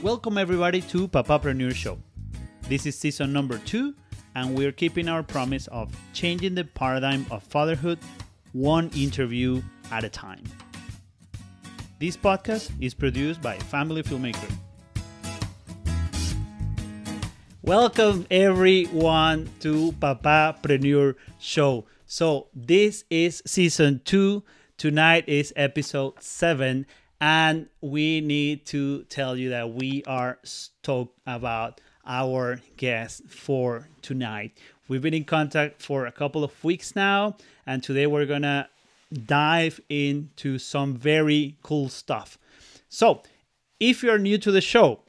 Welcome everybody to Papapreneur Show. This is season number two, and we're keeping our promise of changing the paradigm of fatherhood one interview at a time. This podcast is produced by Family Filmmaker. Welcome everyone to Papapreneur Show. So this is season two. Tonight is episode seven, and we need to tell you that we are stoked about our guest for tonight. We've been in contact for a couple of weeks now, and today we're gonna dive into some very cool stuff. So, if you're new to the show,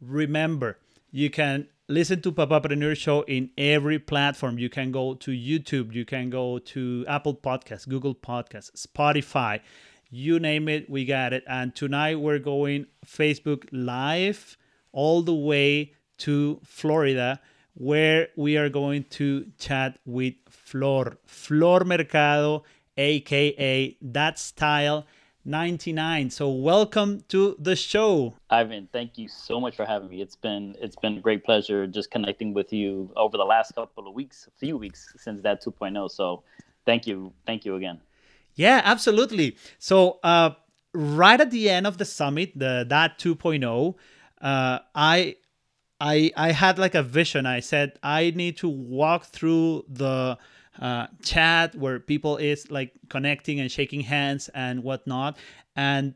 remember you can listen to Papapreneur Show in every platform. You can go to YouTube, you can go to Apple Podcasts, Google Podcasts, Spotify, you name it, we got it. And tonight we're going Facebook Live all the way to Florida, where we are going to chat with Flor, Flor Mercado, aka Dad Style 99. So welcome to the show. Ivan, thank you so much for having me. It's been it's been a great pleasure just connecting with you over the last couple of weeks, a few weeks since Dad 2.0. So thank you. Thank you again. Yeah, absolutely. So uh, right at the end of the summit, the Dad 2.0, uh, I I I had like a vision. I said I need to walk through the uh, chat where people is like connecting and shaking hands and whatnot, and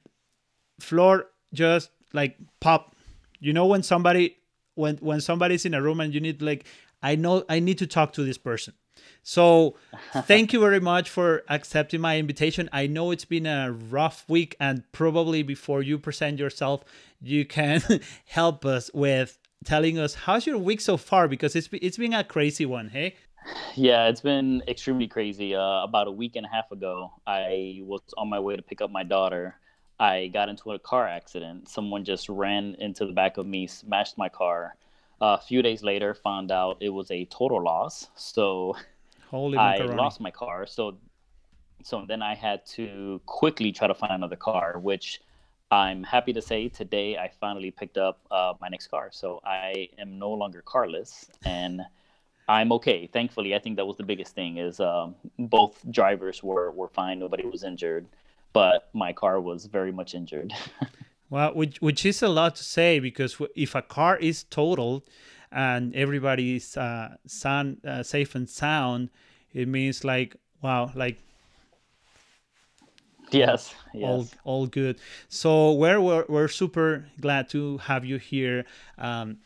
Flor just like pop. You know when somebody when when somebody's in a room and you need like I know I need to talk to this person. So thank you very much for accepting my invitation. I know it's been a rough week, and probably before you present yourself, you can help us with telling us how's your week so far because it's it's been a crazy one. Hey. Yeah, it's been extremely crazy. Uh, about a week and a half ago, I was on my way to pick up my daughter. I got into a car accident. Someone just ran into the back of me, smashed my car. Uh, a few days later, found out it was a total loss. So Holy I macaroni. lost my car. So so then I had to quickly try to find another car, which I'm happy to say today I finally picked up uh, my next car. So I am no longer carless and I'm okay. Thankfully, I think that was the biggest thing is um, both drivers were, were fine. Nobody was injured, but my car was very much injured. well, which, which is a lot to say because if a car is totaled, and everybody is uh, sound, uh, safe and sound, it means like wow, like yes, yes. all all good. So we're we're, we're super glad to have you here. Um,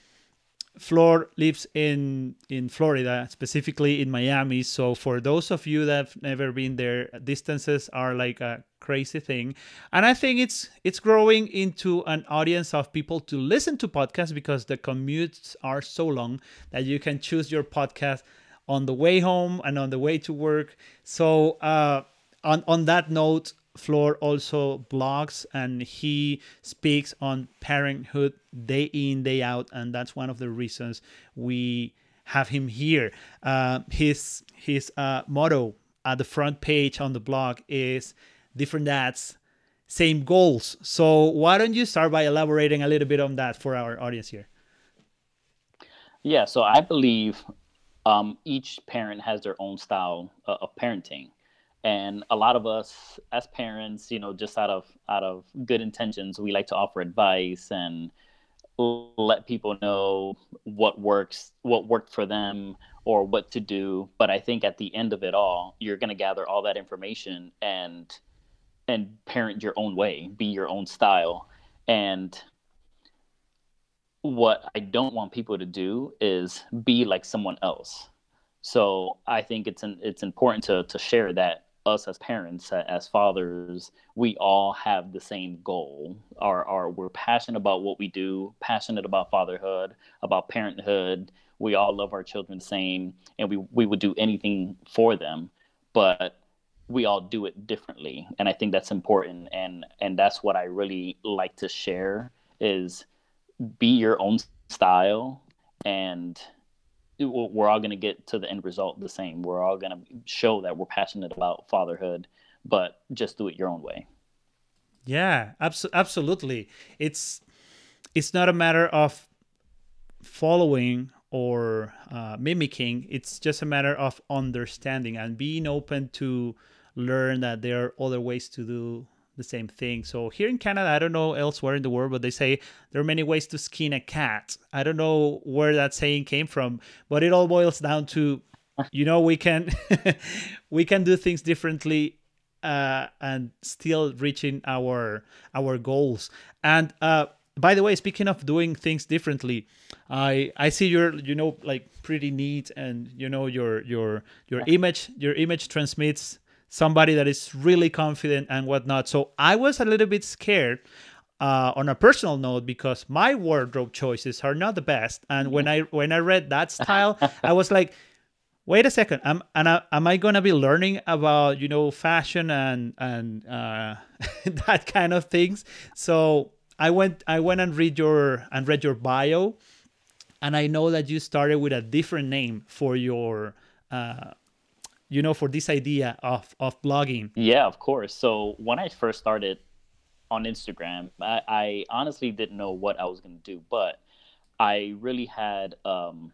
Flor lives in in Florida, specifically in Miami. So for those of you that have never been there, distances are like a crazy thing. And I think it's it's growing into an audience of people to listen to podcasts because the commutes are so long that you can choose your podcast on the way home and on the way to work. So uh, on on that note, Flor also blogs and he speaks on parenthood day in, day out. And that's one of the reasons we have him here. Uh, his his uh, motto at the front page on the blog is different dads, same goals. So why don't you start by elaborating a little bit on that for our audience here? Yeah, so I believe um, each parent has their own style uh, of parenting and a lot of us as parents you know just out of out of good intentions we like to offer advice and let people know what works what worked for them or what to do. But i think at the end of it all you're going to gather all that information and and parent your own way be your own style. And what i don't want people to do is be like someone else. So i think it's an, it's important to to share that us as parents, as fathers, we all have the same goal. Our, our, we're passionate about what we do, passionate about fatherhood, about parenthood. We all love our children the same, and we, we would do anything for them, but we all do it differently. And I think that's important. And, and that's what I really like to share is be your own style and we're all going to get to the end result the same. We're all going to show that we're passionate about fatherhood, but just do it your own way. Yeah, abso- absolutely. It's it's not a matter of following or uh, mimicking. It's just a matter of understanding and being open to learn that there are other ways to do the same thing. So here in Canada, I don't know elsewhere in the world, but they say there are many ways to skin a cat. I don't know where that saying came from, but it all boils down to, you know, we can we can do things differently uh, and still reaching our our goals. And uh, by the way, speaking of doing things differently, I I see you're you know like pretty neat and you know your your your image your image transmits somebody that is really confident and whatnot. So I was a little bit scared uh, on a personal note because my wardrobe choices are not the best. And when I when I read that style, I was like, wait a second, am and I, am I gonna be learning about you know fashion and and uh, that kind of things? So I went I went and read your and read your bio, and I know that you started with a different name for your. Uh, you know, for this idea of of blogging? Yeah, of course. So when I first started on Instagram, I, I honestly didn't know what I was going to do, but I really had um,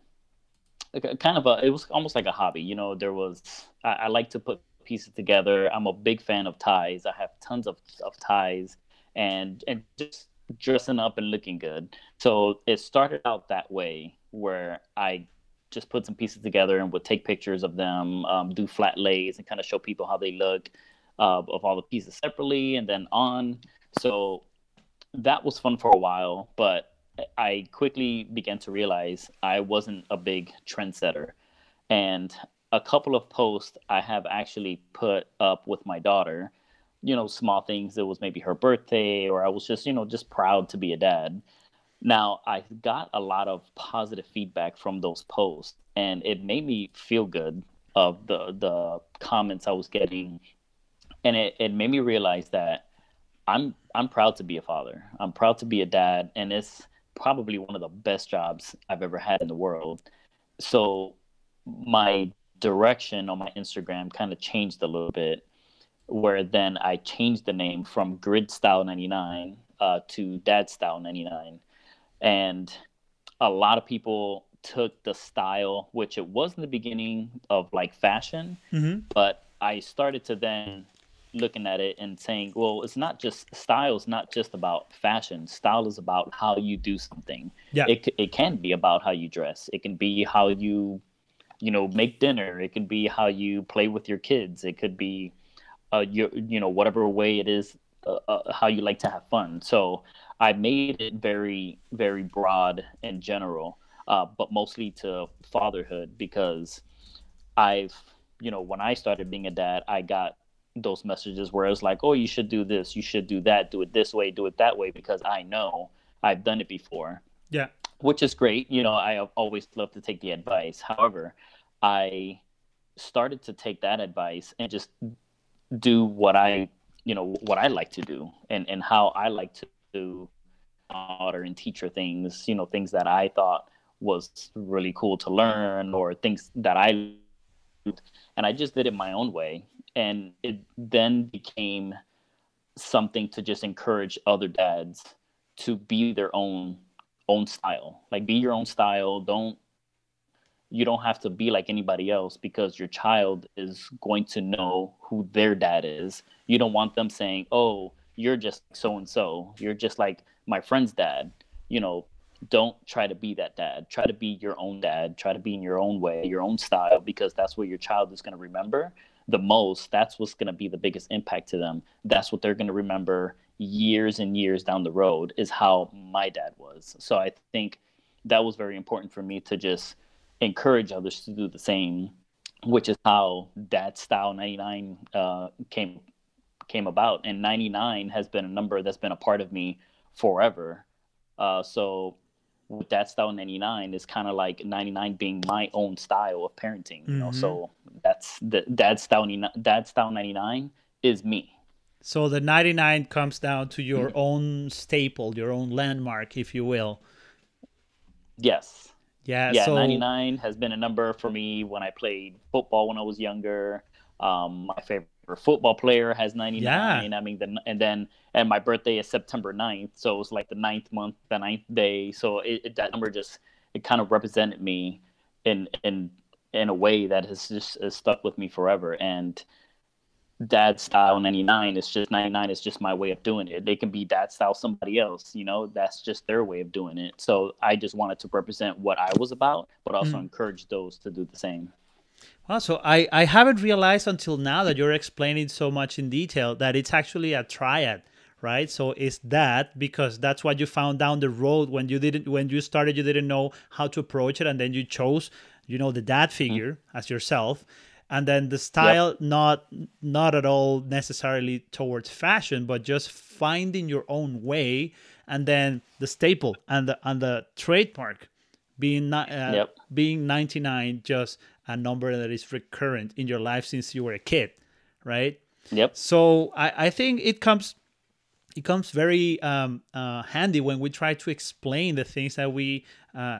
like a, kind of a. It was almost like a hobby. You know, there was. I, I like to put pieces together. I'm a big fan of ties. I have tons of of ties, and and just dressing up and looking good. So it started out that way, where I just put some pieces together and would take pictures of them, um, do flat lays, and kind of show people how they look uh, of all the pieces separately and then on. So that was fun for a while, but I quickly began to realize I wasn't a big trendsetter. And a couple of posts I have actually put up with my daughter, you know, small things. It was maybe her birthday, or I was just, you know, just proud to be a dad. Now, I got a lot of positive feedback from those posts, and it made me feel good of the the comments I was getting, and it, it made me realize that I'm I'm proud to be a father. I'm proud to be a dad, and it's probably one of the best jobs I've ever had in the world. So my direction on my Instagram kind of changed a little bit, where then I changed the name from Grid Style 99 uh, to Dad Style 99 and a lot of people took the style which it was in the beginning of like fashion mm-hmm. but i started to then looking at it and saying well it's not just style is not just about fashion. Style is about how you do something. Yeah. It, it can be about how you dress. It can be how you you know make dinner. It can be how you play with your kids. It could be uh, your, you know whatever way it is uh, uh, how you like to have fun so I made it very, very broad and general, uh, but mostly to fatherhood because I've, you know, when I started being a dad, I got those messages where it was like, oh, you should do this, you should do that, do it this way, do it that way, because I know I've done it before. Yeah. Which is great. You know, I always love to take the advice. However, I started to take that advice and just do what I, you know, what I like to do and, and how I like to to daughter and teach her things, you know, things that I thought was really cool to learn or things that I and I just did it my own way. And it then became something to just encourage other dads to be their own own style. Like be your own style. Don't you don't have to be like anybody else because your child is going to know who their dad is. You don't want them saying, "Oh, you're just so and so. You're just like my friend's dad. You know, don't try to be that dad. Try to be your own dad. Try to be in your own way, your own style, because that's what your child is going to remember the most. That's what's going to be the biggest impact to them. That's what they're going to remember years and years down the road is how my dad was. So I think that was very important for me to just encourage others to do the same, which is how Dad Style 99 uh, came came about. And 99 has been a number that's been a part of me forever. Uh, so with that style 99 is kind of like 99 being my own style of parenting, you mm-hmm. know. So that's the dad style dad style 99 is me. So the 99 comes down to your mm-hmm. own staple, your own landmark, if you will. Yes. Yeah. Yeah. So... 99 has been a number for me when I played football when I was younger. Um, my favorite favorite football player has 99. Yeah. I mean, the, and then and my birthday is September 9th, so it was like the ninth month, the ninth day. So it, it, that number just it kind of represented me in in in a way that has just has stuck with me forever. And dad style 99 it's just 99 is just my way of doing it. They can be dad style somebody else you know that's just their way of doing it. So i just wanted to represent what i was about but also mm. encourage those to do the same. Well, so I, I haven't realized until now that you're explaining so much in detail that it's actually a triad right? So it's that because that's what you found down the road when you didn't when you started you didn't know how to approach it and then you chose you know the dad figure mm-hmm. as yourself and then the style yep. not not at all necessarily towards fashion but just finding your own way and then the staple and the and the trademark being uh, yep. being 99 just a number that is recurrent in your life since you were a kid right yep so i i think it comes it comes very um, uh, handy when we try to explain the things that we uh,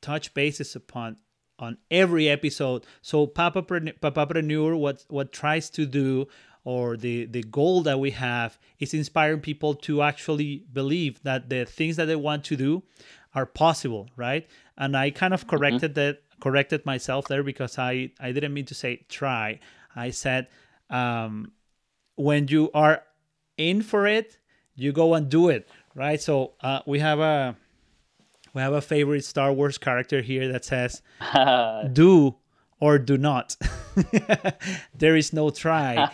touch bases upon on every episode. So Papapreneur, what what tries to do or the the goal that we have is inspiring people to actually believe that the things that they want to do are possible, right? And I kind of mm-hmm. corrected mm-hmm. that corrected myself there because I I didn't mean to say try. I said um, when you are in for it, you go and do it, right? So uh, we have a we have a favorite Star Wars character here that says, "Do or do not." there is no try.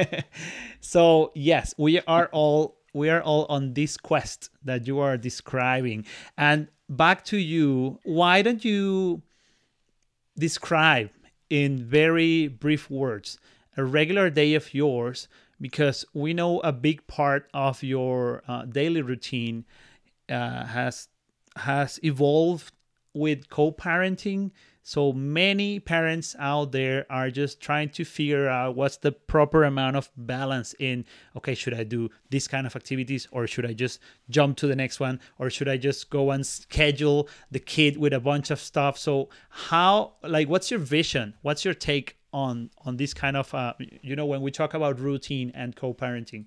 so yes, we are all we are all on this quest that you are describing. And back to you, why don't you describe in very brief words a regular day of yours? Because we know a big part of your uh, daily routine uh, has has evolved with co-parenting. So many parents out there are just trying to figure out what's the proper amount of balance in okay should i do this kind of activities or should i just jump to the next one? Or should i just go and schedule the kid with a bunch of stuff? So how like what's your vision? What's your take on on this kind of uh, you know when we talk about routine and co-parenting?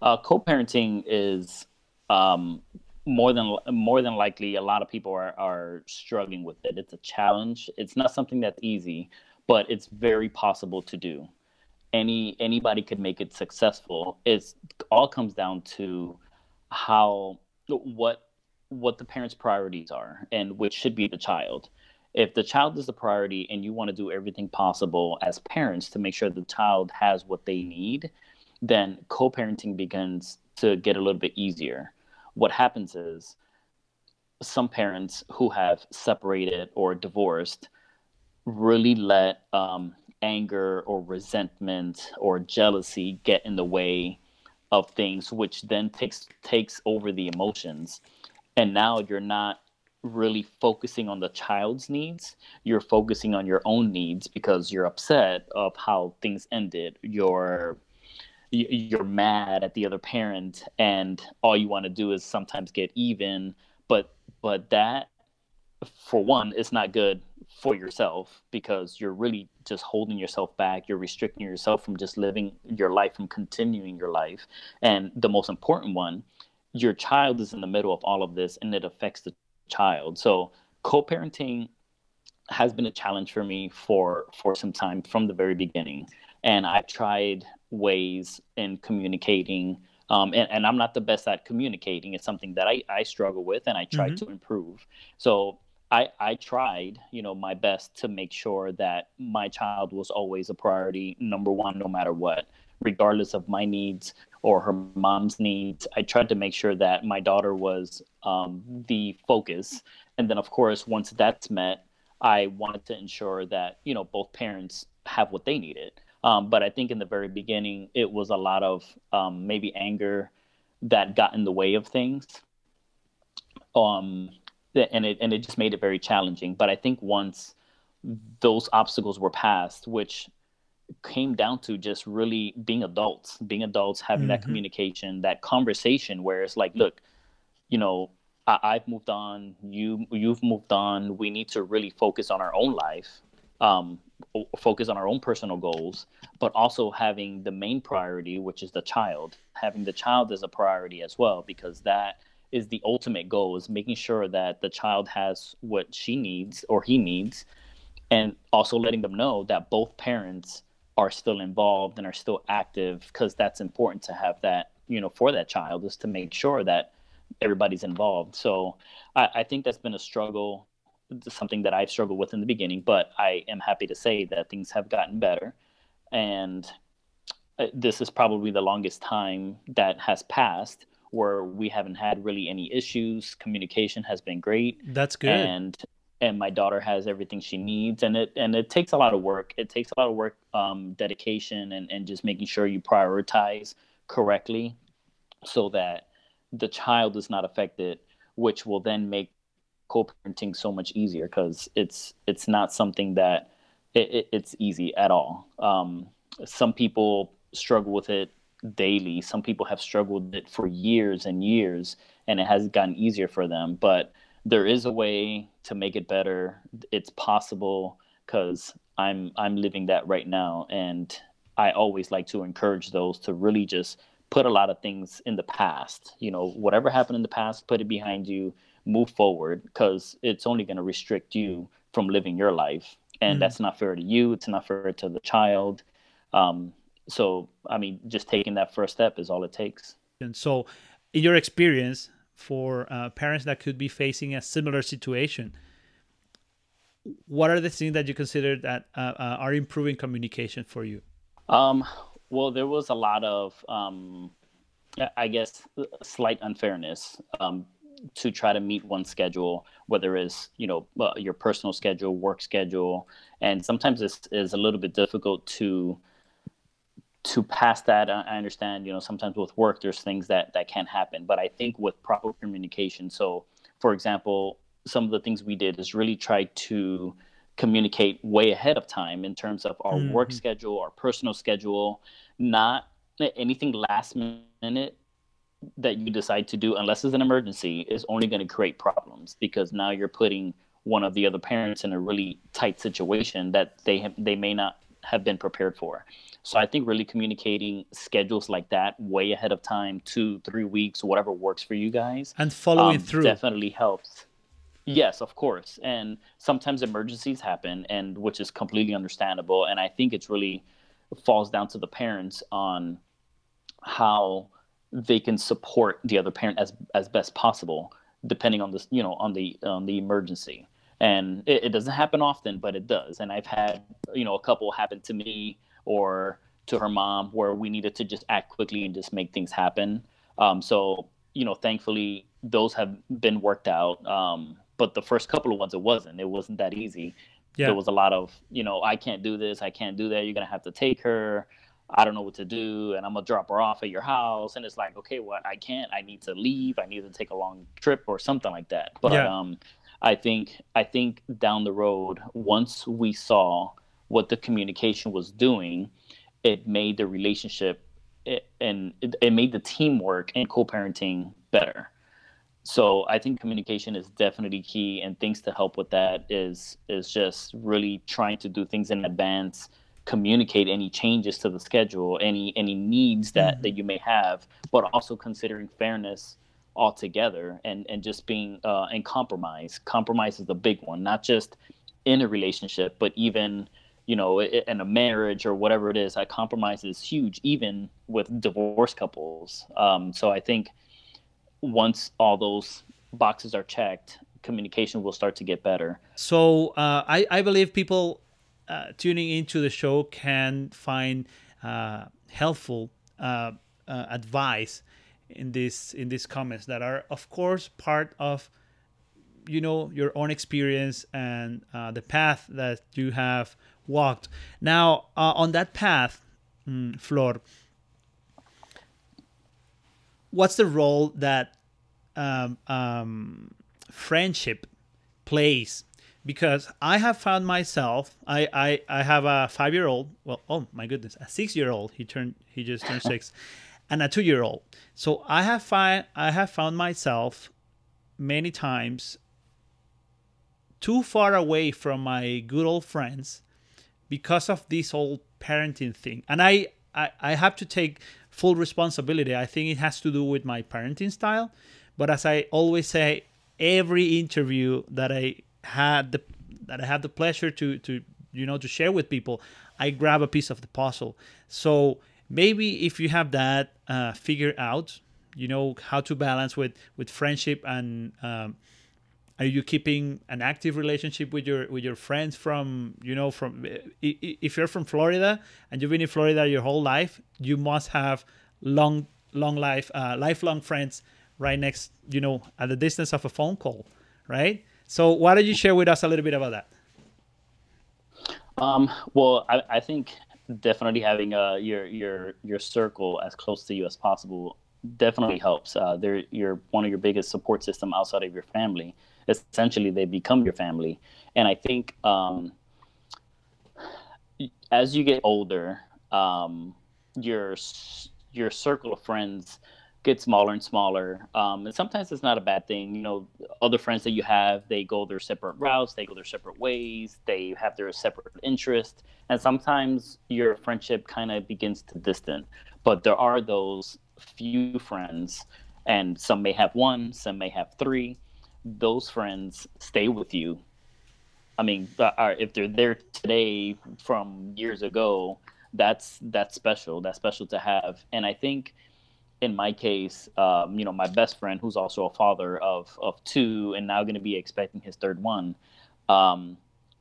Uh, co-parenting is um, more than more than likely a lot of people are, are struggling with it. It's a challenge. It's not something that's easy but it's very possible to do. Any anybody could make it successful. It's all comes down to how what what the parents priorities are and which should be the child. If the child is the priority and you want to do everything possible as parents to make sure the child has what they need then co-parenting begins to get a little bit easier what happens is some parents who have separated or divorced really let um, anger or resentment or jealousy get in the way of things which then takes takes over the emotions. And now you're not really focusing on the child's needs. You're focusing on your own needs because you're upset of how things ended. You're you're mad at the other parent and all you want to do is sometimes get even but but that for one is not good for yourself because you're really just holding yourself back you're restricting yourself from just living your life from continuing your life. And the most important one your child is in the middle of all of this and it affects the child. So co-parenting has been a challenge for me for for some time from the very beginning. And i've tried ways in communicating. Um, and, and, I'm not the best at communicating. It's something that I, I struggle with and I try mm-hmm. to improve. So I, I tried, you know, my best to make sure that my child was always a priority, number one, no matter what, regardless of my needs or her mom's needs. I tried to make sure that my daughter was um, the focus. And then, of course, once that's met, I wanted to ensure that, you know, both parents have what they needed. Um, but I think in the very beginning, it was a lot of um, maybe anger that got in the way of things. Um, and it and it just made it very challenging. But I think once those obstacles were passed, which came down to just really being adults, being adults, having mm-hmm. that communication, that conversation where it's like, look, you know, I, have moved on, you you've moved on. We need to really focus on our own life um, focus on our own personal goals, but also having the main priority, which is the child, having the child as a priority as well, because that is the ultimate goal is making sure that the child has what she needs or he needs and also letting them know that both parents are still involved and are still active because that's important to have that you know for that child is to make sure that everybody's involved. So I, I think that's been a struggle something that i've struggled with in the beginning but i am happy to say that things have gotten better and uh, this is probably the longest time that has passed where we haven't had really any issues. Communication has been great. That's good. And and my daughter has everything she needs and it and it takes a lot of work. It takes a lot of work, um, dedication and, and just making sure you prioritize correctly so that the child is not affected, which will then make co-parenting so much easier because it's it's not something that it, it, it's easy at all. Um, some people struggle with it daily. Some people have struggled with it for years and years, and it has gotten easier for them. But there is a way to make it better. It's possible because I'm I'm living that right now, and I always like to encourage those to really just put a lot of things in the past. You know, whatever happened in the past, put it behind you, move forward, because it's only going to restrict you from living your life, and mm that's not fair to you. It's not fair to the child. Um, so i mean just taking that first step is all it takes and so in your experience for uh, parents that could be facing a similar situation what are the things that you consider that uh, uh, are improving communication for you um, well there was a lot of um, i guess slight unfairness um, to try to meet one schedule whether it's you know uh, your personal schedule work schedule and sometimes this is a little bit difficult to to pass that i understand you know sometimes with work there's things that that can't happen but i think with proper communication so for example some of the things we did is really try to communicate way ahead of time in terms of our mm-hmm. work schedule our personal schedule not anything last minute that you decide to do unless it's an emergency is only going to create problems because now you're putting one of the other parents in a really tight situation that they have, they may not have been prepared for so I think really communicating schedules like that way ahead of time, two, three weeks, whatever works for you guys, and following um, through definitely helps. Yes, of course. And sometimes emergencies happen, and which is completely understandable. And I think it's really falls down to the parents on how they can support the other parent as as best possible, depending on this, you know, on the on the emergency. And it, it doesn't happen often, but it does. And I've had, you know, a couple happen to me or to her mom where we needed to just act quickly and just make things happen. Um, so, you know, thankfully those have been worked out. Um, but the first couple of ones, it wasn't. It wasn't that easy. Yeah. There was a lot of, you know, I can't do this. I can't do that. You're gonna have to take her. I don't know what to do, and I'm gonna drop her off at your house. And it's like, okay, what? Well, I can't. I need to leave. I need to take a long trip or something like that. But yeah. um, I think I think down the road, once we saw what the communication was doing, it made the relationship it, and it, it made the teamwork and co-parenting better. So I think communication is definitely key, and things to help with that is is just really trying to do things in advance, communicate any changes to the schedule, any any needs that mm-hmm. that you may have, but also considering fairness altogether, and and just being uh, and compromise. Compromise is the big one, not just in a relationship, but even you know, in a marriage or whatever it is, that compromise is huge, even with divorce couples. Um, so I think once all those boxes are checked, communication will start to get better. So uh, I, I believe people uh, tuning into the show can find uh, helpful uh, uh, advice in this in these comments that are, of course, part of you know your own experience and uh, the path that you have walked. Now, uh, on that path, mm, Flor, what's the role that um, um, friendship plays? Because I have found myself, I, I, I have a five year old, well, oh my goodness, a six year old. He turned, he just turned six, and a two year old. So I have find, I have found myself many times too far away from my good old friends because of this old parenting thing. And I, I, I have to take full responsibility. I think it has to do with my parenting style. But as I always say, every interview that I had the that I have the pleasure to to you know to share with people, I grab a piece of the puzzle. So maybe if you have that uh, figured out, you know how to balance with with friendship and um, are you keeping an active relationship with your with your friends from you know from if you're from Florida and you've been in Florida your whole life, you must have long long life uh, lifelong friends right next you know at the distance of a phone call, right? So why don't you share with us a little bit about that? Um, well, I, I think definitely having uh, your your your circle as close to you as possible definitely helps. Uh, they're you're one of your biggest support system outside of your family. Essentially, they become your family, and I think um, as you get older, um, your your circle of friends get smaller and smaller. Um, and sometimes it's not a bad thing. You know, other friends that you have, they go their separate routes, they go their separate ways, they have their separate interests. And sometimes your friendship kind of begins to distant. But there are those few friends, and some may have one, some may have three. Those friends stay with you. I mean, uh, if they're there today from years ago, that's that's special. That's special to have. And I think in my case, um, you know, my best friend, who's also a father of of two, and now going to be expecting his third one. Um,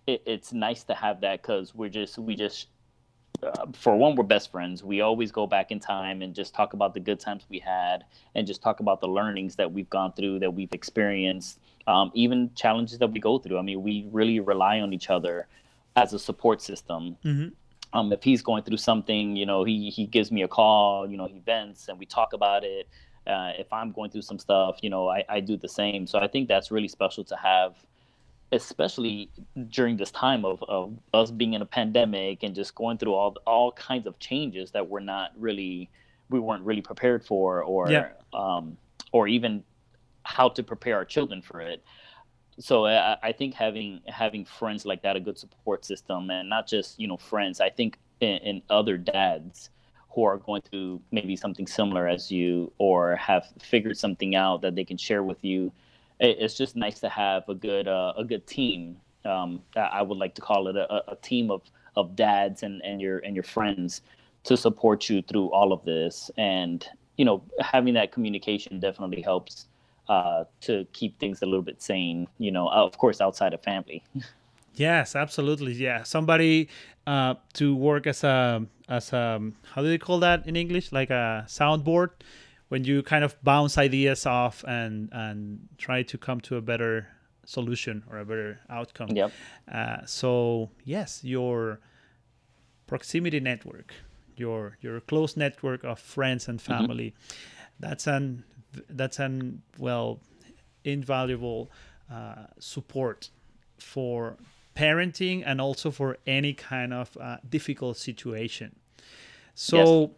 it, it's nice to have that because we're just we just uh, for one we're best friends. We always go back in time and just talk about the good times we had, and just talk about the learnings that we've gone through, that we've experienced, um, even challenges that we go through. I mean, we really rely on each other as a support system. Mm-hmm um, if he's going through something, you know, he he gives me a call, you know, he vents and we talk about it. Uh, if I'm going through some stuff, you know, I, I do the same. So I think that's really special to have, especially during this time of, of us being in a pandemic and just going through all all kinds of changes that we're not really we weren't really prepared for or yeah. um, or even how to prepare our children for it so I, I, think having having friends like that, a good support system, and not just you know friends. I think in, other dads who are going through maybe something similar as you, or have figured something out that they can share with you. It, it's just nice to have a good uh, a good team. Um, I would like to call it a, a team of of dads and, and your and your friends to support you through all of this. And you know, having that communication definitely helps uh, to keep things a little bit sane. You know, of course, outside of family. Yes, absolutely. Yeah, somebody uh, to work as a as a how do they call that in English? Like a soundboard, when you kind of bounce ideas off and and try to come to a better solution or a better outcome. Yep. Uh, so yes, your proximity network, your your close network of friends and mm-hmm. family. Mm-hmm. That's an that's an well invaluable uh, support for parenting and also for any kind of uh, difficult situation. So yes.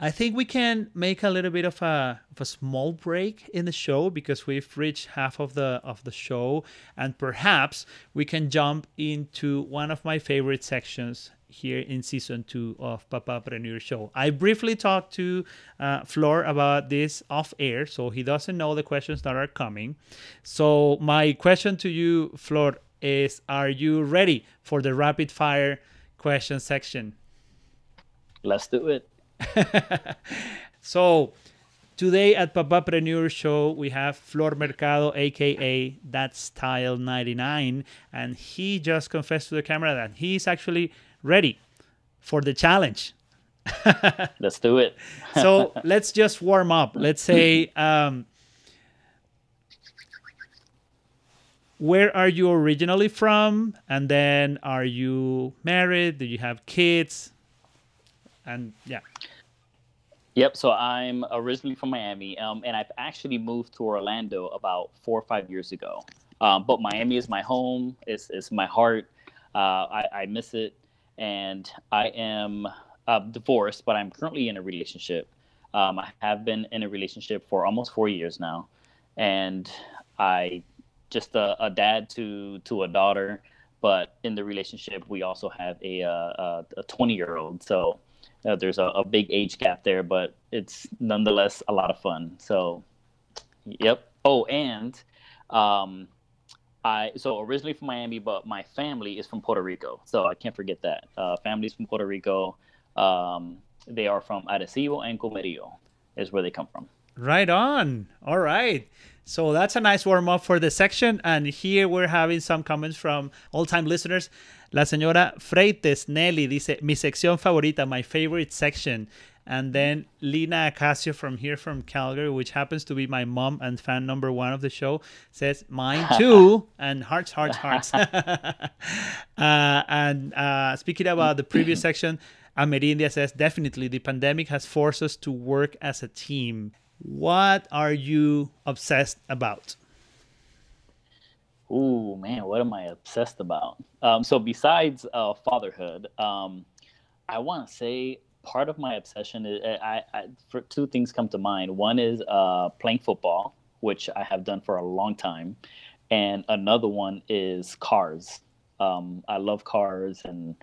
I think we can make a little bit of a, of a small break in the show because we've reached half of the of the show and perhaps we can jump into one of my favorite sections here in season two of Papapreneur Show. I briefly talked to uh, Flor about this off air, so he doesn't know the questions that are coming. So, my question to you, Flor, is Are you ready for the rapid fire question section? Let's do it. so, Today at Papapreneur Show, we have Flor Mercado, aka Dad Style 99, and he just confessed to the camera that he's actually ready for the challenge. let's do it. so let's just warm up. Let's say, um, where are you originally from? And then, are you married? Do you have kids? And yeah. Yep. So I'm originally from Miami, um, and I've actually moved to Orlando about four or five years ago. Um, but Miami is my home. It's, it's my heart. Uh, I, I miss it and I am uh, divorced, but I'm currently in a relationship. Um, I have been in a relationship for almost four years now, and I just a, a dad to to a daughter. but in the relationship, we also have a uh, a 20 year old. So uh, there's a, a, big age gap there, but it's nonetheless a lot of fun. So, yep. Oh, and um, I so originally from Miami, but my family is from Puerto Rico, so I can't forget that. Uh, families from Puerto Rico. Um, they are from Arecibo and Comerío, is where they come from. Right on. All right. So that's a nice warm up for the section. And here we're having some comments from all time listeners. La señora Freites Nelly dice, mi sección favorita, my favorite section. And then Lina Acacio from here from Calgary, which happens to be my mom and fan number one of the show, says mine too, and hearts, hearts, hearts. uh, and uh, speaking about the previous section, Amerindia says definitely the pandemic has forced us to work as a team. What are you obsessed about? Oh man, what am I obsessed about? Um, so besides uh, fatherhood, um, I want to say part of my obsession is I, I, for two things come to mind. One is uh, playing football, which I have done for a long time, and another one is cars. Um, I love cars and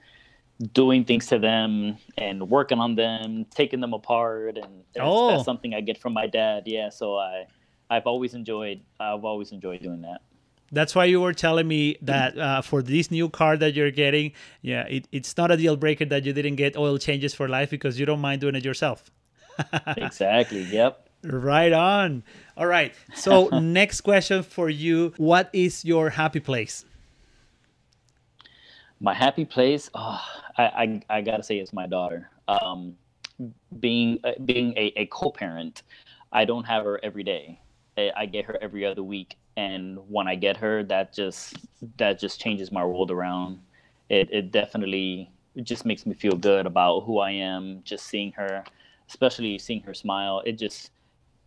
doing things to them and working on them, taking them apart, and that's, oh. that's something I get from my dad. Yeah, so I I've always enjoyed I've always enjoyed doing that. That's why you were telling me that uh, for this new car that you're getting, yeah, it, it's not a deal breaker that you didn't get oil changes for life because you don't mind doing it yourself. exactly. Yep. Right on. All right. So, next question for you What is your happy place? My happy place, oh, I, I, I gotta say, it's my daughter. Um, being uh, being a, a co-parent, I don't have her every day. I get her every other week, and when I get her, that just that just changes my world around. It it definitely it just makes me feel good about who I am. Just seeing her, especially seeing her smile, it just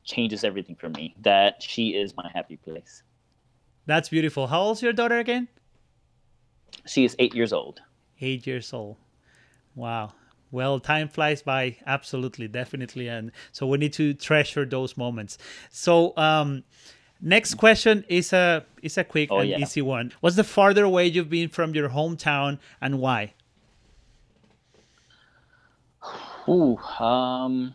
changes everything for me. That she is my happy place. That's beautiful. How old's your daughter again? She is eight years old. Eight years old. Wow. Well, time flies by, absolutely, definitely, and so we need to treasure those moments. So, um, Next question is a is a quick oh, and yeah. easy one. What's the farther away you've been from your hometown and why? Ooh, um,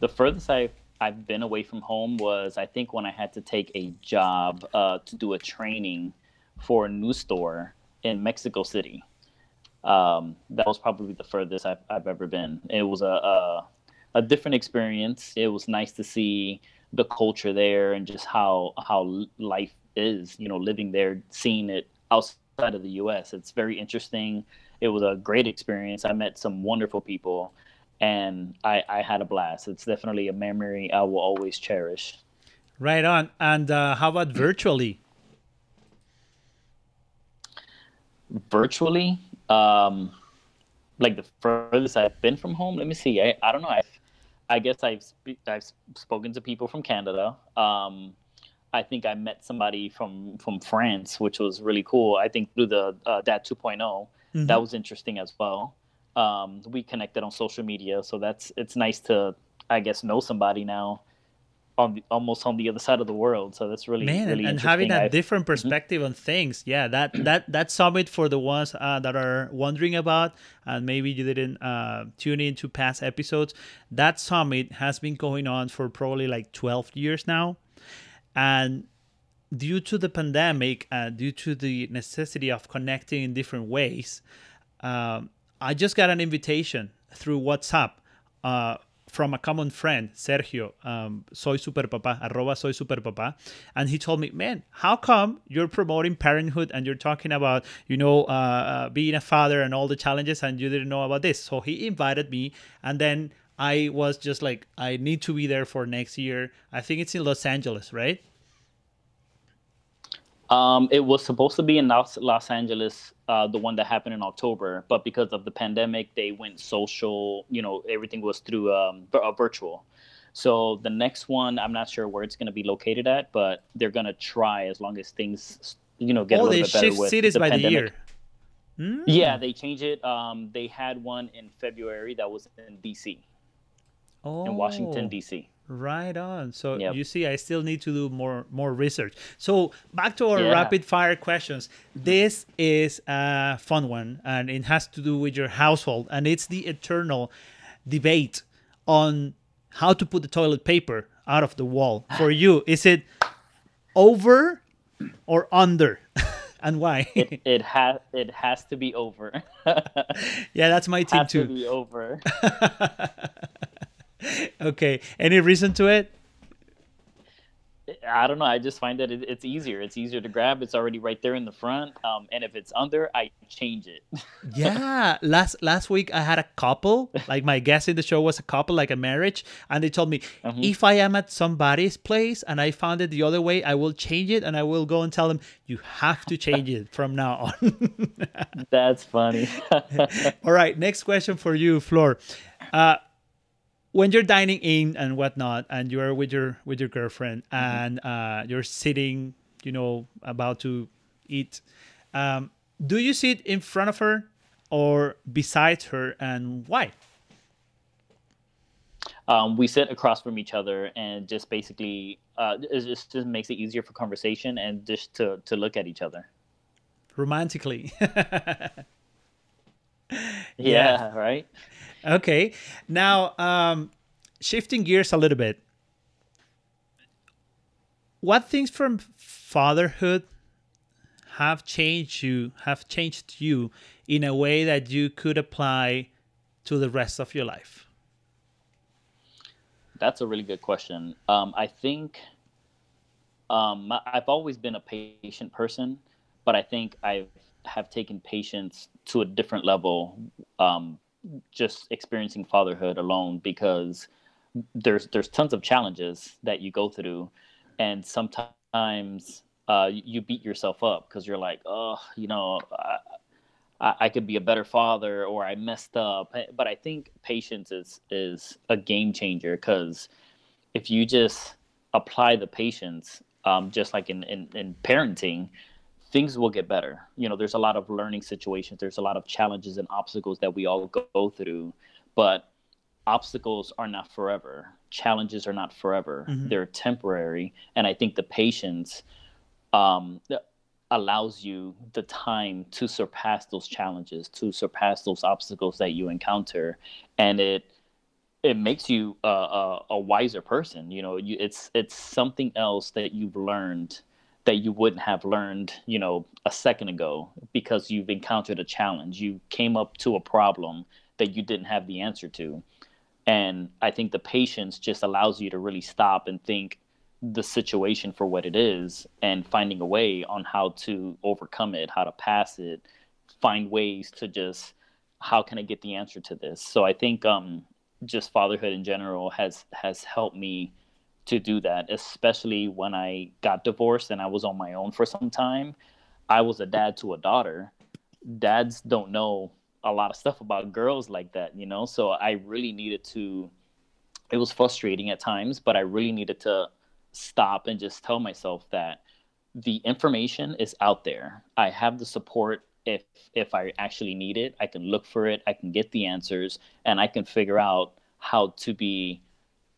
the furthest I've I've been away from home was I think when I had to take a job uh, to do a training for a new store in Mexico City. Um, that was probably the furthest I've, I've ever been. It was a, a a different experience. It was nice to see the culture there and just how how life is you know living there seeing it outside of the us it's very interesting. It was a great experience. I met some wonderful people and i i had a blast. It's definitely a memory i will always cherish. Right on. And uh, how about virtually? Virtually? Um like the furthest i've been from home? Let me see. I, I don't know. I've I guess I've sp- I've spoken to people from Canada. Um, I think I met somebody from from France, which was really cool. I think through the uh, Dad 2.0, mm-hmm. that was interesting as well. Um, we connected on social media, so that's it's nice to I guess know somebody now on the, almost on the other side of the world. So that's really man, really and having a different mm-hmm. perspective mm-hmm. on things. Yeah, that that that summit for the ones uh, that are wondering about, and maybe you didn't uh, tune in to past episodes. That summit has been going on for probably like twelve years now, and due to the pandemic, uh, due to the necessity of connecting in different ways, um, I just got an invitation through WhatsApp. From a common friend, Sergio, um, soy super papa, arroba soy super papa. And he told me, man, how come you're promoting parenthood and you're talking about, you know, uh, uh, being a father and all the challenges and you didn't know about this? So he invited me and then I was just like, I need to be there for next year. I think it's in Los Angeles, right? Um, it was supposed to be in Los, Los Angeles, uh, the one that happened in October, but because of the pandemic, they went social. You know, everything was through um, virtual. So the next one, I'm not sure where it's going to be located at, but they're going to try as long as things, you know, get oh, a little bit better with cities the by pandemic. the year. Mm. Yeah, they changed it. Um, they had one in February that was in DC, oh. in Washington D.C. Right on. So Yep. you see, I still need to do more more research. So back to our Yeah. rapid fire questions. This is a fun one, and it has to do with your household, and it's the eternal debate on how to put the toilet paper out of the wall. For you, is it over or under, and why? It, it has it has to be over. yeah, that's my team has to too. be over. Okay, any reason to it? I don't know. I just find that it, it's easier. It's easier to grab. It's already right there in the front. Um, and if it's under, I change it. Yeah, last last week I had a couple. Like my guest in the show was a couple, like a marriage, and they told me if I am at somebody's place and I found it the other way, I will change it, and I will go and tell them you have to change it from now on. That's funny. All right, next question for you, Flor. Uh, when you're dining in and whatnot, and you're with your with your girlfriend, and uh, you're sitting, you know, about to eat, um, do you sit in front of her or beside her, and why? um, we sit across from each other and just basically uh, it just, just makes it easier for conversation and just to, to look at each other. Romantically. Yeah, right. Okay. Now, um, shifting gears a little bit. What things from fatherhood have changed you, have changed you in a way that you could apply to the rest of your life? That's a really good question. Um, I think um, I've always been a patient person, but I think I have taken patience to a different level um, just experiencing fatherhood alone because there's there's tons of challenges that you go through, and sometimes uh, you beat yourself up because you're like, oh, you know. I, I could be a better father, or I messed up. But I think patience is is a game changer because if you just apply the patience, um, just like in, in in parenting, things will get better. You know, there's a lot of learning situations. There's a lot of challenges and obstacles that we all go through, but obstacles are not forever. Challenges are not forever. They're temporary, and I think the patience um, allows you the time to surpass those challenges, to surpass those obstacles that you encounter, and it it makes you a, a, a wiser person. You know, you, it's it's something else that you've learned that you wouldn't have learned, you know, a second ago because you've encountered a challenge. You came up to a problem that you didn't have the answer to. And I think the patience just allows you to really stop and think the situation for what it is and finding a way on how to overcome it, how to pass it, find ways to just how can I get the answer to this? So I think um just fatherhood in general has has helped me to do that, especially when I got divorced and I was on my own for some time. I was a dad to a daughter. Dads don't know a lot of stuff about girls like that, you know? So I really needed to it was frustrating at times, but I really needed to stop and just tell myself that the information is out there. I have the support if if I actually need it. I can look for it, I can get the answers, and I can figure out how to be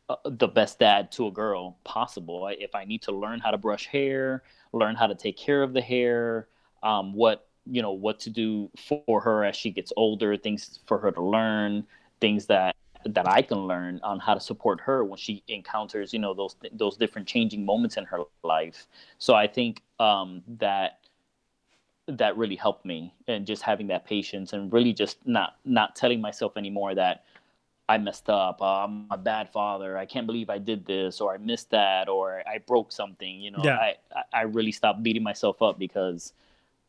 uh, the best dad to a girl possible. If I need to learn how to brush hair, learn how to take care of the hair, um, what you know what to do for her as she gets older, things for her to learn, things that that I can learn on how to support her when she encounters you know those those different changing moments in her life. So I think um, that that really helped me and just having that patience and really just not not telling myself anymore that I messed up. Uh, I'm a bad father. I can't believe I did this, or I missed that, or I broke something. You know, Yeah. I I- really stopped beating myself up because,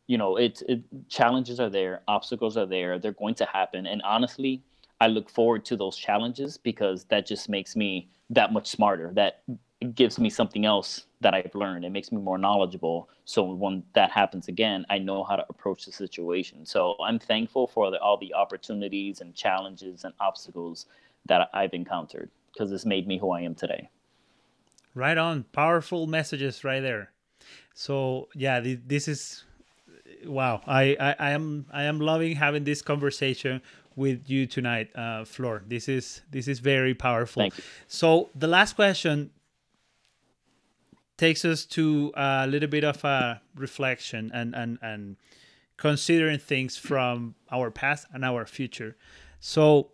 you know, it, it challenges are there, obstacles are there. They're going to happen, and honestly, I look forward to those challenges because that just makes me that much smarter. That gives me something else that I've learned. It makes me more knowledgeable. So when that happens again, I know how to approach the situation. So I'm thankful for the, all the opportunities and challenges and obstacles that I've encountered because it's made me who I am today. Right on. Powerful messages right there. So, yeah, th- this is wow, I, I, I am I am loving having this conversation with you tonight, uh, Flor. This is this is very powerful. So the last question takes us to a little bit of a reflection and and and considering things from our past and our future. So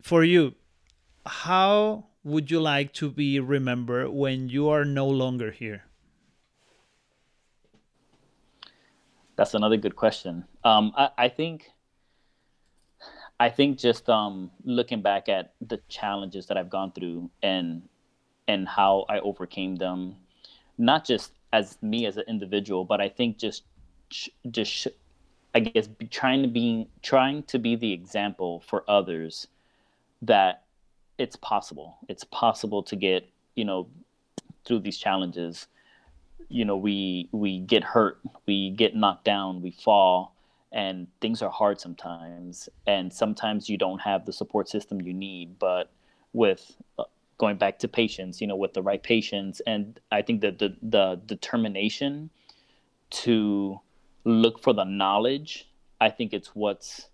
for you, how would you like to be remembered when you are no longer here? That's another good question. Um, I, I think I think just um, looking back at the challenges that I've gone through and and how I overcame them, not just as me as an individual, but I think just just I guess trying to be trying to be the example for others that it's possible. It's possible to get you know through these challenges. You know, we we get hurt, we get knocked down, we fall, and things are hard sometimes and sometimes you don't have the support system you need but with uh, going back to patience you know with the right patience. And i think that the, the determination to look for the knowledge i think it's what's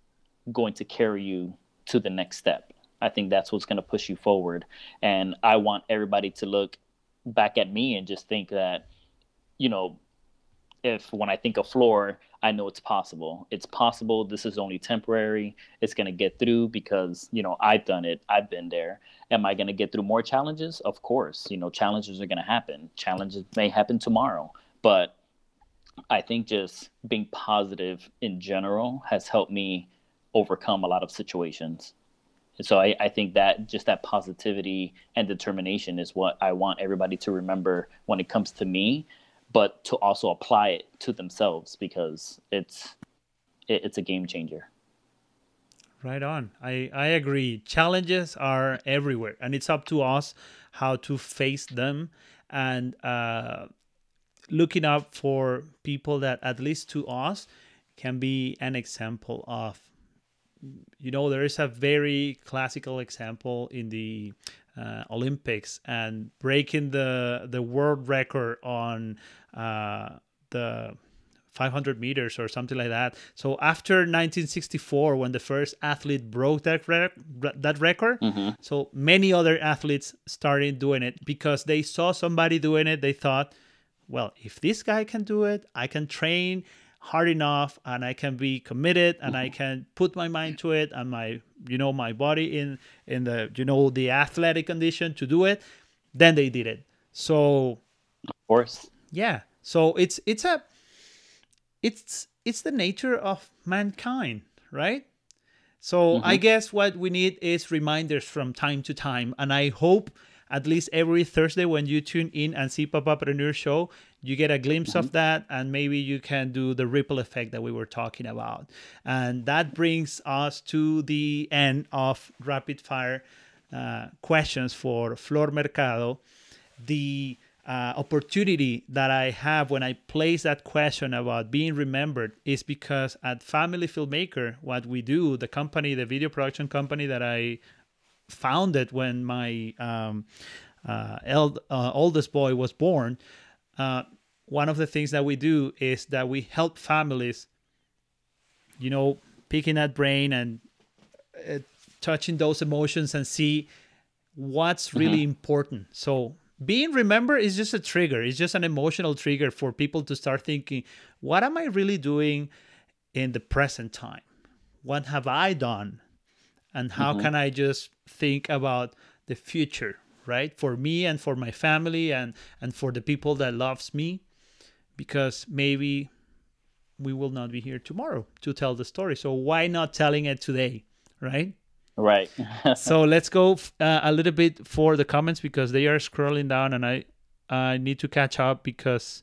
going to carry you to the next step. I think that's what's going to push you forward. And i want everybody to look back at me and just think that you know if when I think of Flor, I know it's possible. It's possible. This is only temporary. It's going to get through because, you know, I've done it. I've been there. Am I going to get through more challenges? Of course. You know, challenges are going to happen. Challenges may happen tomorrow. But I think just being positive in general has helped me overcome a lot of situations. And so I, I think that just that positivity and determination is what I want everybody to remember when it comes to me but to also apply it to themselves because it's it, it's a game changer. Right on. I, I agree. Challenges are everywhere, and it's up to us how to face them and uh, looking up for people that, at least to us, can be an example of. You know, there is a very classical example in the uh, Olympics and breaking the the world record on uh, the 500 meters or something like that. So after 1964, when the first athlete broke that rec- that record, mm-hmm. so many other athletes started doing it because they saw somebody doing it. They thought, well, if this guy can do it, I can train hard enough and I can be committed and I mm-hmm. can put my mind to it and my you know my body in in the you know the athletic condition to do it then they did it so of course yeah so it's it's a it's it's the nature of mankind right so mm-hmm. i guess what we need is reminders from time to time and i hope at least every Thursday when you tune in and see Papapreneur Show, you get a glimpse mm-hmm. of that, and maybe you can do the ripple effect that we were talking about. And that brings us to the end of rapid fire uh, questions for Flor Mercado. The uh, opportunity that I have when I place that question about being remembered is because at Family Filmmaker, what we do, the company, the video production company that I founded when my um, uh, eld, uh, oldest boy was born, uh, one of the things that we do is that we help families, you know, picking that brain and uh, touching those emotions and see what's really mm-hmm. important. So being remembered is just a trigger. It's just an emotional trigger for people to start thinking, what am I really doing in the present time? What have I done? And how mm-hmm. can I just think about the future right for me and for my family and and for the people that loves me because maybe we will not be here tomorrow to tell the story so why not telling it today right right so let's go uh, a little bit for the comments because they are scrolling down and i i need to catch up because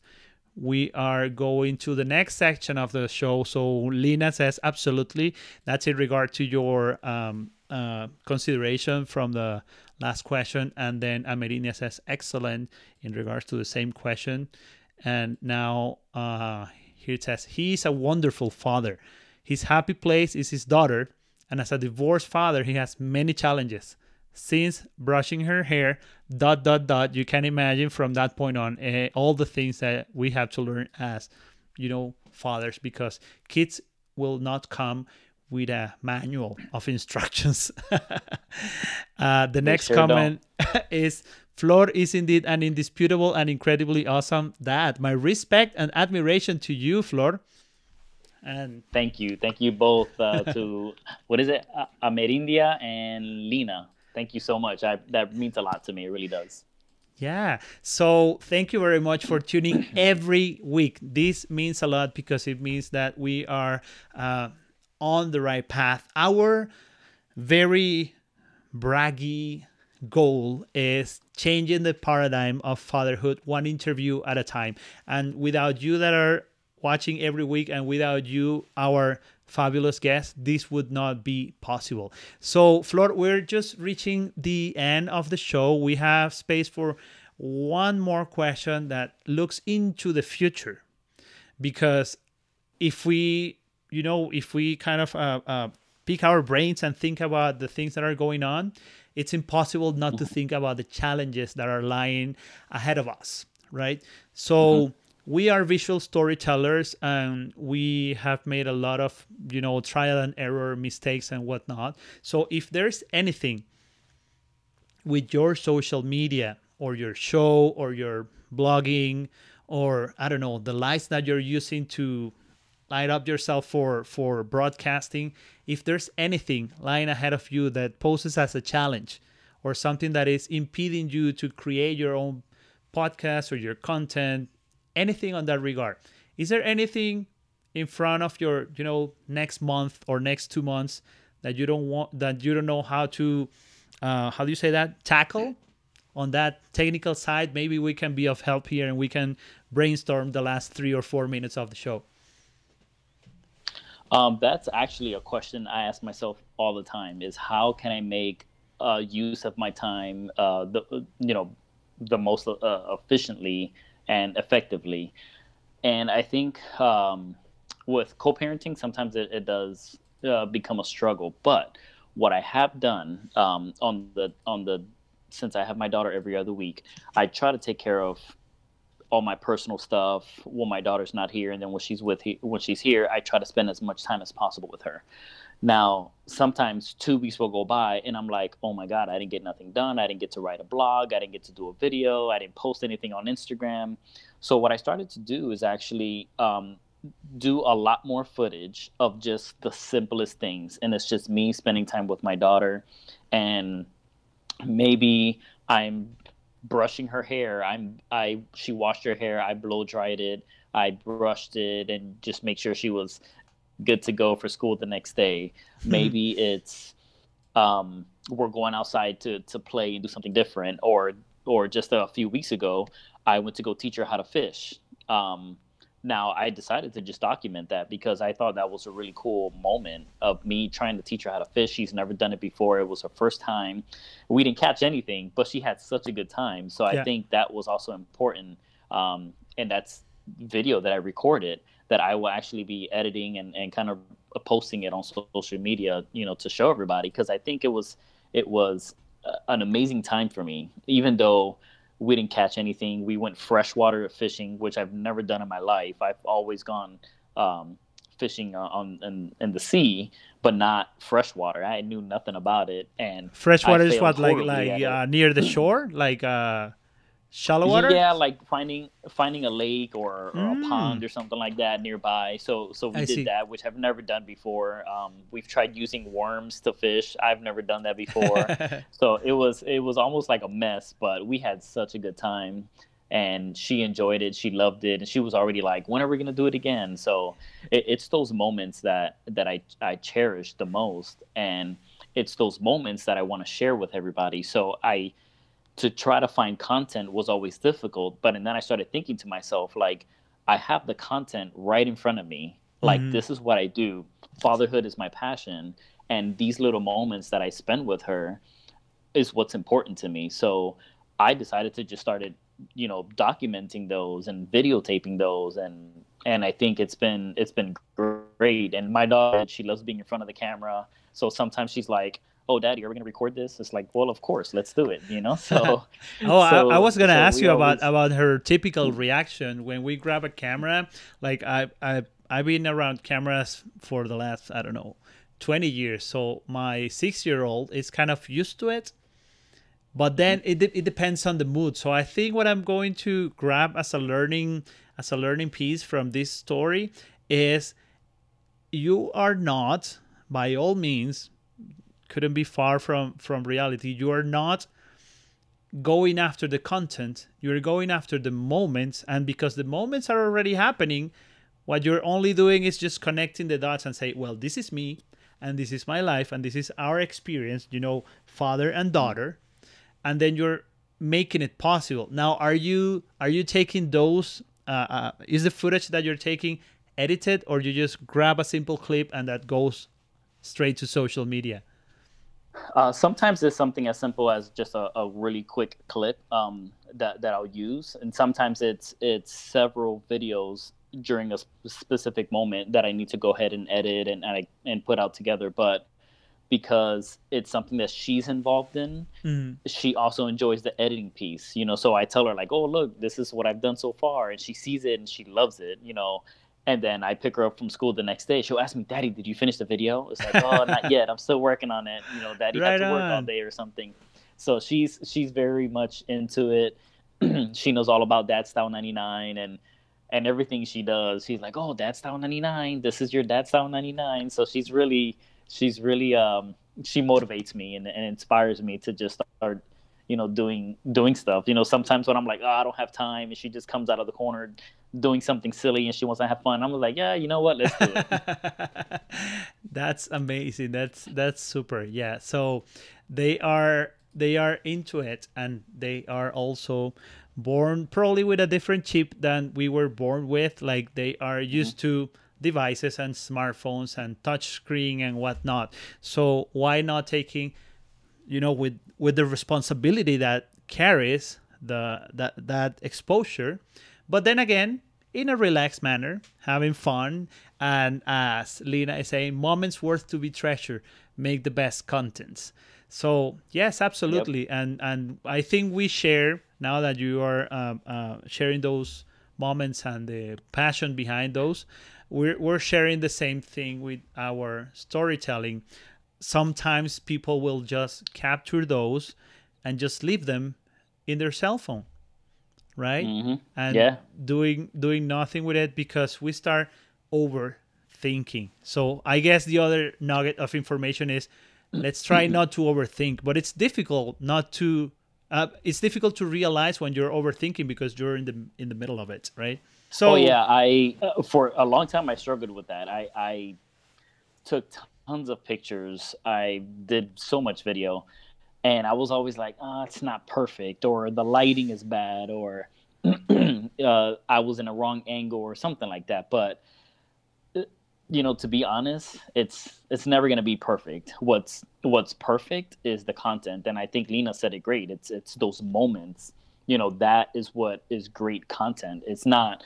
we are going to the next section of the show so lina says absolutely that's in regard to your um, uh, consideration from the last question. And then Amerinia says, excellent in regards to the same question. And now uh, here it says, he's a wonderful father. His happy place is his daughter. And as a divorced father, he has many challenges. Since brushing her hair, dot, dot, dot, you can imagine from that point on uh, all the things that we have to learn as, you know, fathers because kids will not come with a manual of instructions. uh, the next sure comment is Flor is indeed an indisputable and incredibly awesome dad. My respect and admiration to you, Flor. And thank you, thank you both uh, to what is it, Amerindia and Lena. Thank you so much. I, that means a lot to me. It really does. Yeah. So thank you very much for tuning every week. This means a lot because it means that we are uh, on the right path. Our very braggy goal is changing the paradigm of fatherhood one interview at a time. And without you that are watching every week and without you, our fabulous guest, this would not be possible. So, Flor, we're just reaching the end of the show. We have space for one more question that looks into the future. Because if we, you know, if we kind of uh, uh, pick our brains and think about the things that are going on, it's impossible not to mm-hmm. think about the challenges that are lying ahead of us, right? So, mm-hmm we are visual storytellers and we have made a lot of you know trial and error mistakes and whatnot. So if there's anything with your social media or your show or your blogging or i don't know the lights that you're using to light up yourself for for broadcasting if there's anything lying ahead of you that poses as a challenge or something that is impeding you to create your own podcast or your content anything on that regard. Is there anything in front of your, you know, next month or next two months that you don't want that you don't know how to uh, how do you say that tackle on that technical side? Maybe we can be of help here and we can brainstorm the last three or four minutes of the show. Um, that's actually a question I ask myself all the time: is how can I make uh, use of my time, uh, the you know, the most uh, efficiently and effectively. And I think um, with co-parenting, sometimes it, it does uh, become a struggle. But what I have done um, on the on the since I have my daughter every other week, I try to take care of all my personal stuff when my daughter's not here, and then when she's with he, when she's here, I try to spend as much time as possible with her. Now, sometimes two weeks will go by and I'm like, oh my God, I didn't get nothing done. I didn't get to write a blog. I didn't get to do a video. I didn't post anything on Instagram. So, what I started to do is actually um, do a lot more footage of just the simplest things. And it's just me spending time with my daughter. And maybe I'm brushing her hair. I'm I she washed her hair. I blow dried it. I brushed it and just make sure she was good to go for school the next day. Hmm. Maybe it's um, we're going outside to to play and do something different, or or just a few weeks ago, I went to go teach her how to fish. Um, now I decided to just document that because I thought that was a really cool moment of me trying to teach her how to fish. She's never done it before. It was her first time. We didn't catch anything, but she had such a good time. So I yeah. think that was also important. Um, and that's video that I recorded that I will actually be editing and, and kind of posting it on social media, you know, to show everybody because I think it was it was an amazing time for me, even though we didn't catch anything. We went freshwater fishing, which I've never done in my life. I've always gone um, fishing on in, in the sea, but not freshwater. I knew nothing about it, and freshwater is what like like uh, near the shore, like uh, Shallow water? Yeah, like finding finding a lake or, or mm. a pond or something like that nearby. So so we I did see. that, which I've never done before. Um, we've tried using worms to fish. I've never done that before. so it was it was almost like a mess, but we had such a good time and she enjoyed it. She loved it, and she was already like, "When are we gonna do it again?" So it, it's those moments that that I I cherish the most, and it's those moments that I want to share with everybody. So I to try to find content was always difficult. But and then I started thinking to myself, like, I have the content right in front of me. Like, mm-hmm. this is what I do. Fatherhood is my passion. And these little moments that I spend with her is what's important to me. So I decided to just started, you know, documenting those and videotaping those and and I think it's been it's been great. And my daughter, she loves being in front of the camera. So sometimes she's like, oh daddy are we going to record this it's like well of course let's do it you know so oh so, I, I, was going to so ask you always... about about her typical mm. reaction when we grab a camera like i i I've been around cameras for the last I don't know 20 years. So my six year old is kind of used to it. But then mm. it, it depends on the mood. So I think what I'm going to grab as a learning as a learning piece from this story is you are not by all means couldn't be far from from reality. You are not going after the content. You're going after the moments and because the moments are already happening, what you're only doing is just connecting the dots and say, well, this is me and this is my life and this is our experience you know father and daughter and then you're making it possible now are you are you taking those uh, uh, is the footage that you're taking edited or you just grab a simple clip and that goes straight to social media uh, sometimes it's something as simple as just a, a really quick clip um, that, that I'll use, and sometimes it's it's several videos during a specific moment that I need to go ahead and edit and and, I, and put out together. But because it's something that she's involved in, mm-hmm. she also enjoys the editing piece. You know, so I tell her like, "Oh, look, this is what I've done so far," and she sees it and she loves it. You know. And then I pick her up from school the next day. She'll ask me, "Daddy, did you finish the video?" It's like, "Oh, not yet. I'm still working on it." You know, Daddy right had to work all day or something. So she's she's very much into it. she knows all about Dad Style 99 and and everything she does, she's like, "Oh, Dad Style 99. This is your Dad Style 99." So she's really, she's really, um, she motivates me and, and inspires me to just start, you know, doing doing stuff. You know, sometimes when I'm like, "Oh, I don't have time," and she just comes out of the corner doing something silly and she wants to have fun, I'm like, "Yeah, you know what? Let's do it." that's amazing. That's that's super. Yeah. So they are they are into it and they are also born probably with a different chip than we were born with. Like they are mm-hmm. used mm-hmm. to devices and smartphones and touch screen and whatnot. So why not taking, you know, with with the responsibility that carries the that that exposure, but then again, in a relaxed manner, having fun, and as Lena is saying, moments worth to be treasured make the best contents. So yes, absolutely, yep. and and I think we share now that you are um, uh, sharing those moments and the passion behind those, we're, we're sharing the same thing with our storytelling. Sometimes people will just capture those and just leave them in their cell phone, right? Mm-hmm. And yeah. doing doing nothing with it because we start overthinking. So I guess the other nugget of information is let's try not to overthink, but it's difficult not to uh, it's difficult to realize when you're overthinking because you're in the in the middle of it, right? So oh, yeah, I uh, for a long time I struggled with that. I I took tons of pictures. I did so much video, and I was always like, "Ah, oh, it's not perfect," or "the lighting is bad," or uh, "I was in a wrong angle," or something like that. But you know, to be honest, it's it's never going to be perfect. What's what's perfect is the content, and I think Lena said it great. It's it's those moments. You know, that is what is great content. It's not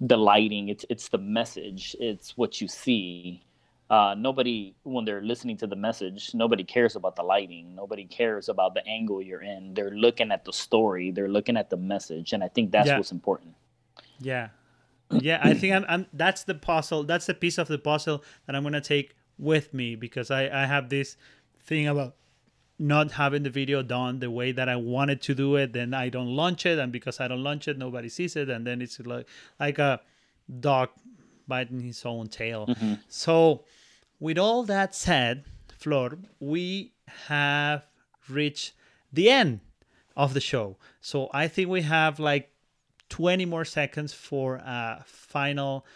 the lighting. It's it's the message. It's what you see. Uh, nobody, when they're listening to the message, nobody cares about the lighting. Nobody cares about the angle you're in. They're looking at the story. They're looking at the message, and I think that's yeah. what's important. Yeah, yeah, I think I'm, I'm. That's the puzzle. That's the piece of the puzzle that I'm gonna take with me because I I have this thing about not having the video done the way that I wanted to do it. Then I don't launch it, and because I don't launch it, nobody sees it, and then it's like like a dog biting his own tail. Mm-hmm. So, with all that said, Flor, we have reached the end of the show. So I think we have like 20 more seconds for a final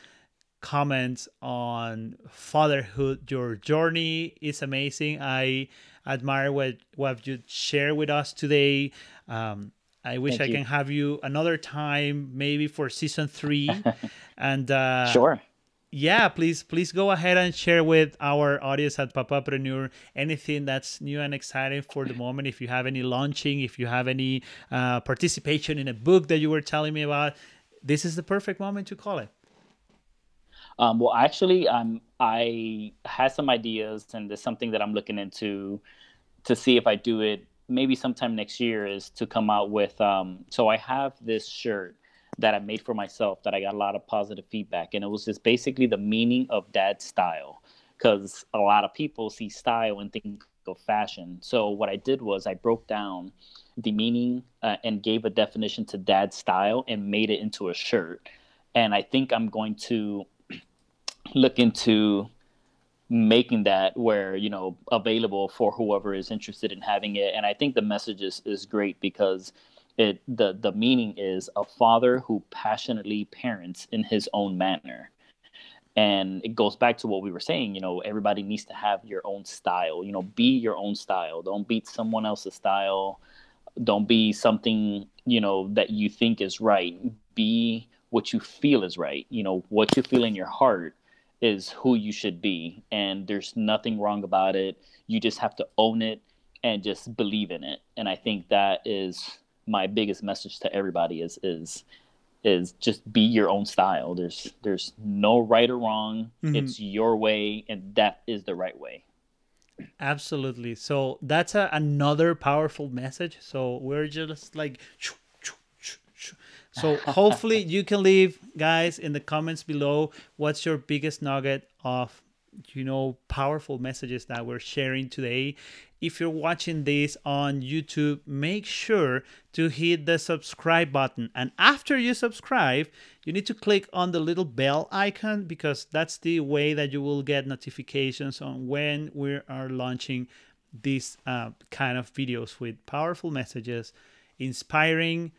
comment on fatherhood. Your journey is amazing. I admire what, what you share with us today. Um, I wish Thank I you. can have you another time, maybe for season three. and uh, sure yeah, please please go ahead and share with our audience at Papapreneur anything that's new and exciting for the moment. If you have any launching, if you have any uh, participation in a book that you were telling me about, this is the perfect moment to call it. Um, well, actually, um, I had some ideas, and there's something that I'm looking into to see if I do it maybe sometime next year. Is to come out with. Um, so I have this shirt that I made for myself that I got a lot of positive feedback. And it was just basically the meaning of dad style. Because a lot of people see style and think of fashion. So what I did was I broke down the meaning uh, and gave a definition to dad style and made it into a shirt. And I think I'm going to look into making that where you know available for whoever is interested in having it and i think the message is, is great because it the the meaning is a father who passionately parents in his own manner. And it goes back to what we were saying you know everybody needs to have your own style you know be your own style. Don't beat someone else's style. Don't be something you know that you think is right. Be what you feel is right. You know what you feel in your heart is who you should be. And there's nothing wrong about it. You just have to own it and just believe in it. And i think that is my biggest message to everybody is is is just be your own style. There's there's no right or wrong. Mm-hmm. it's your way and that is the right way. Absolutely. So that's a, another powerful message. So we're just like so hopefully you can leave guys in the comments below what's your biggest nugget of you know powerful messages that we're sharing today. If you're watching this on YouTube, make sure to hit the subscribe button. And after you subscribe, you need to click on the little bell icon because that's the way that you will get notifications on when we are launching these uh, kind of videos with powerful messages, inspiring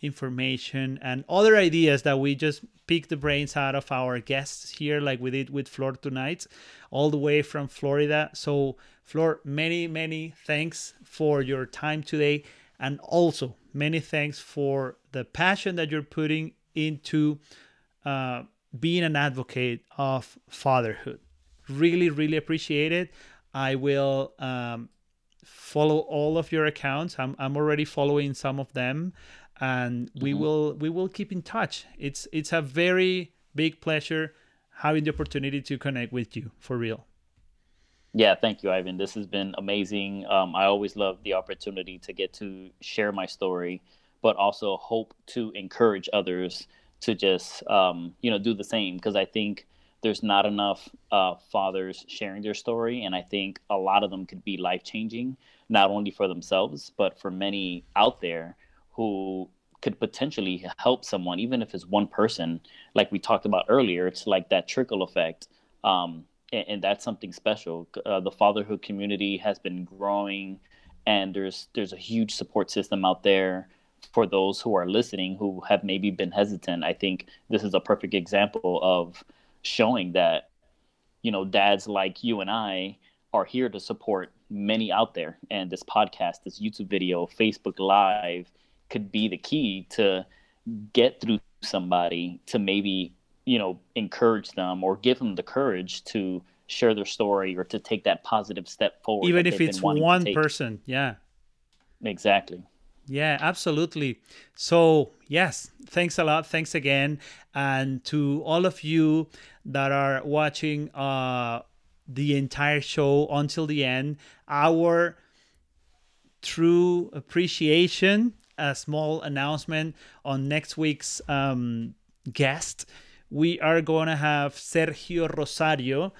information and other ideas that we just pick the brains out of our guests here, like we did with Flor tonight, all the way from Florida. So, Flor, many, many thanks for your time today. And also, many thanks for the passion that you're putting into uh, being an advocate of fatherhood. Really, really appreciate it. I will um, follow all of your accounts. I'm, I'm already following some of them and we mm-hmm. will we will keep in touch. It's it's a very big pleasure having the opportunity to connect with you for real. Yeah, thank you, Ivan. This has been amazing. Um, I always love the opportunity to get to share my story, but also hope to encourage others to just um, you know do the same because I think there's not enough uh, fathers sharing their story, and I think a lot of them could be life changing, not only for themselves but for many out there who could potentially help someone, even if it's one person, like we talked about earlier. It's like that trickle effect. Um, and, and, that's something special. Uh, the fatherhood community has been growing, and there's there's a huge support system out there for those who are listening who have maybe been hesitant. I think this is a perfect example of showing that, you know, dads like you and I are here to support many out there. And this podcast, this YouTube video, Facebook Live, could be the key to get through somebody to maybe you know encourage them or give them the courage to share their story or to take that positive step forward even if it's one person yeah. Exactly. Yeah absolutely. So yes thanks a lot. Thanks again. And to all of you that are watching uh the entire show until the end our true appreciation a small announcement on next week's um, guest. We are going to have Sergio Rosario,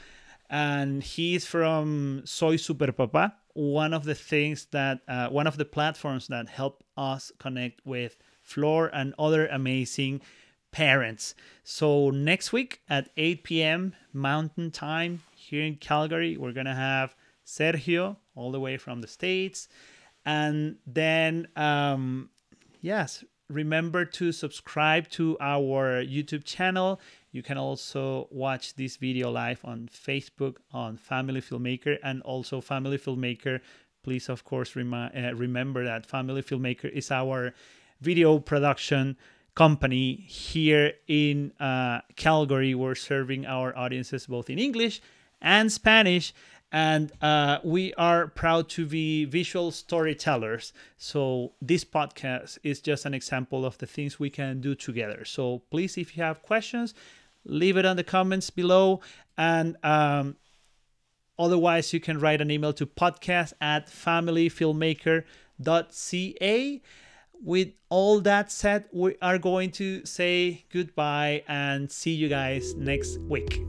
and he's from Soy Super Papa, one of the things that, uh, one of the platforms that help us connect with Flor and other amazing parents. So next week at 8 p.m. Mountain Time here in Calgary, we're going to have Sergio all the way from the States and then, um, yes, remember to subscribe to our YouTube channel. You can also watch this video live on Facebook on Family Filmmaker and also Family Filmmaker. Please, of course, remi- uh, remember that Family Filmmaker is our video production company here in uh, Calgary. We're serving our audiences both in English and Spanish and uh, we are proud to be visual storytellers. So this podcast is just an example of the things we can do together. So please, if you have questions, leave it on the comments below, and um, otherwise you can write an email to podcast at familyfilmmaker.ca. with all that said, we are going to say goodbye and see you guys next week.